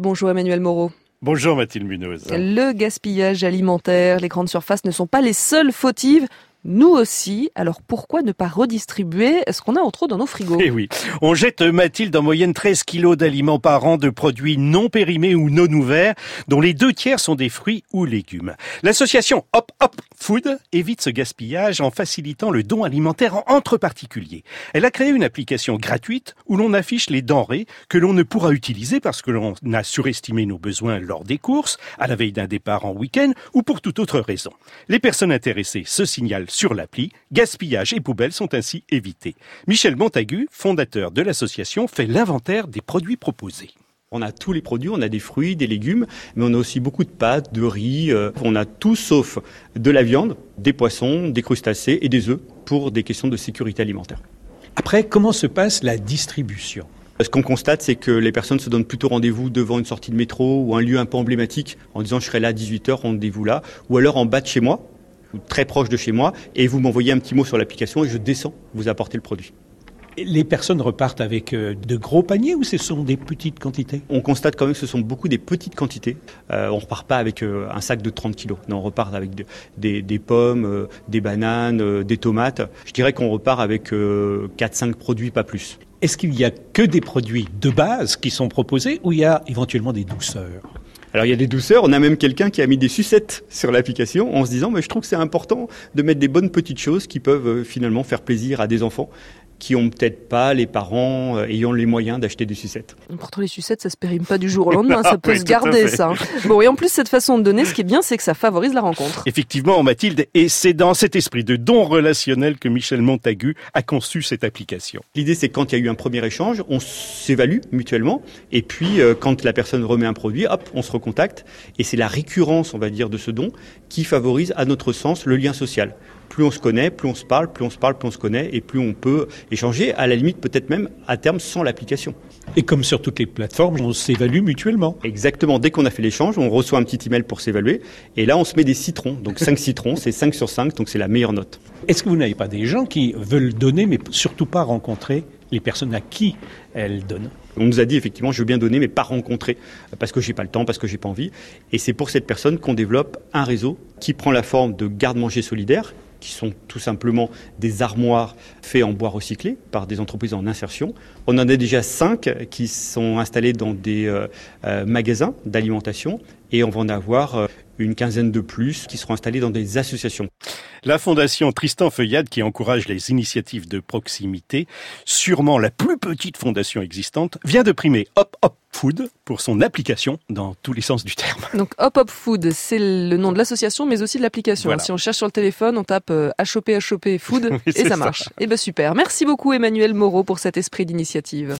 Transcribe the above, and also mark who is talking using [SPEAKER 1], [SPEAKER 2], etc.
[SPEAKER 1] Bonjour Emmanuel Moreau.
[SPEAKER 2] Bonjour Mathilde Munoz.
[SPEAKER 1] Le gaspillage alimentaire, les grandes surfaces ne sont pas les seules fautives. Nous aussi, alors pourquoi ne pas redistribuer ce qu'on a en trop dans nos frigos
[SPEAKER 2] Eh oui, on jette Mathilde en moyenne 13 kilos d'aliments par an de produits non périmés ou non ouverts, dont les deux tiers sont des fruits ou légumes. L'association Hop Hop Food évite ce gaspillage en facilitant le don alimentaire entre particuliers. Elle a créé une application gratuite où l'on affiche les denrées que l'on ne pourra utiliser parce que l'on a surestimé nos besoins lors des courses, à la veille d'un départ en week-end ou pour toute autre raison. Les personnes intéressées se signalent sur l'appli. Gaspillage et poubelles sont ainsi évités. Michel Montagu, fondateur de l'association, fait l'inventaire des produits proposés.
[SPEAKER 3] On a tous les produits, on a des fruits, des légumes, mais on a aussi beaucoup de pâtes, de riz. Euh, on a tout sauf de la viande, des poissons, des crustacés et des œufs pour des questions de sécurité alimentaire.
[SPEAKER 4] Après, comment se passe la distribution?
[SPEAKER 3] Ce qu'on constate, c'est que les personnes se donnent plutôt rendez-vous devant une sortie de métro ou un lieu un peu emblématique en disant je serai là à 18h, rendez-vous là, ou alors en bas de chez moi, très proche de chez moi, et vous m'envoyez un petit mot sur l'application et je descends vous apporter le produit.
[SPEAKER 4] Les personnes repartent avec euh, de gros paniers ou ce sont des petites quantités?
[SPEAKER 3] On constate quand même que ce sont beaucoup des petites quantités. Euh, on ne repart pas avec euh, un sac de 30 kilos. Non, on repart avec des, pommes, des bananes, des tomates. Je dirais qu'on repart avec 4-5 produits, pas plus.
[SPEAKER 4] Est-ce qu'il y a que des produits de base qui sont proposés ou il y a éventuellement des douceurs?
[SPEAKER 3] Alors il y a des douceurs, on a même quelqu'un qui a mis des sucettes sur l'application en se disant mais je trouve que c'est important de mettre des bonnes petites choses qui peuvent euh, finalement faire plaisir à des enfants qui ont peut-être pas les parents euh, ayant les moyens d'acheter des sucettes.
[SPEAKER 1] Pourtant les sucettes ça se périme pas du jour au lendemain, ça peut se garder ça. Hein. Bon et en plus cette façon de donner, ce qui est bien c'est que ça favorise la rencontre.
[SPEAKER 2] Effectivement Mathilde, et c'est dans cet esprit de don relationnel que Michel Montagu a conçu cette application.
[SPEAKER 3] L'idée c'est quand il y a eu un premier échange, on s'évalue mutuellement et puis euh, quand la personne remet un produit, hop, on se recontacte et c'est la récurrence on va dire de ce don qui favorise à notre sens le lien social plus on se connaît, plus on se parle, plus on se parle, plus on se connaît, et plus on peut échanger, à la limite peut-être même à terme sans l'application.
[SPEAKER 4] Et comme sur toutes les plateformes, on s'évalue mutuellement.
[SPEAKER 3] Exactement, dès qu'on a fait l'échange, on reçoit un petit email pour s'évaluer, et là on se met des citrons, donc 5 citrons, c'est 5 sur 5, donc c'est la meilleure note.
[SPEAKER 4] Est-ce que vous n'avez pas des gens qui veulent donner, mais surtout pas rencontrer les personnes à qui elles donnent
[SPEAKER 3] on nous a dit effectivement, je veux bien donner, mais pas rencontrer, parce que j'ai pas le temps, parce que j'ai pas envie. Et c'est pour cette personne qu'on développe un réseau qui prend la forme de garde-manger solidaire, qui sont tout simplement des armoires faites en bois recyclé par des entreprises en insertion. On en a déjà cinq qui sont installés dans des euh, euh, magasins d'alimentation et on va en avoir euh, une quinzaine de plus qui seront installés dans des associations.
[SPEAKER 2] La fondation Tristan Feuillade qui encourage les initiatives de proximité, sûrement la plus petite fondation existante, vient de primer Hop Hop Food pour son application dans tous les sens du terme.
[SPEAKER 1] Donc Hop Hop Food, c'est le nom de l'association mais aussi de l'application. Si on cherche sur le téléphone, on tape HOP HOP Food et ça marche. Et eh ben super. Merci beaucoup Emmanuel Moreau pour cet esprit d'initiative.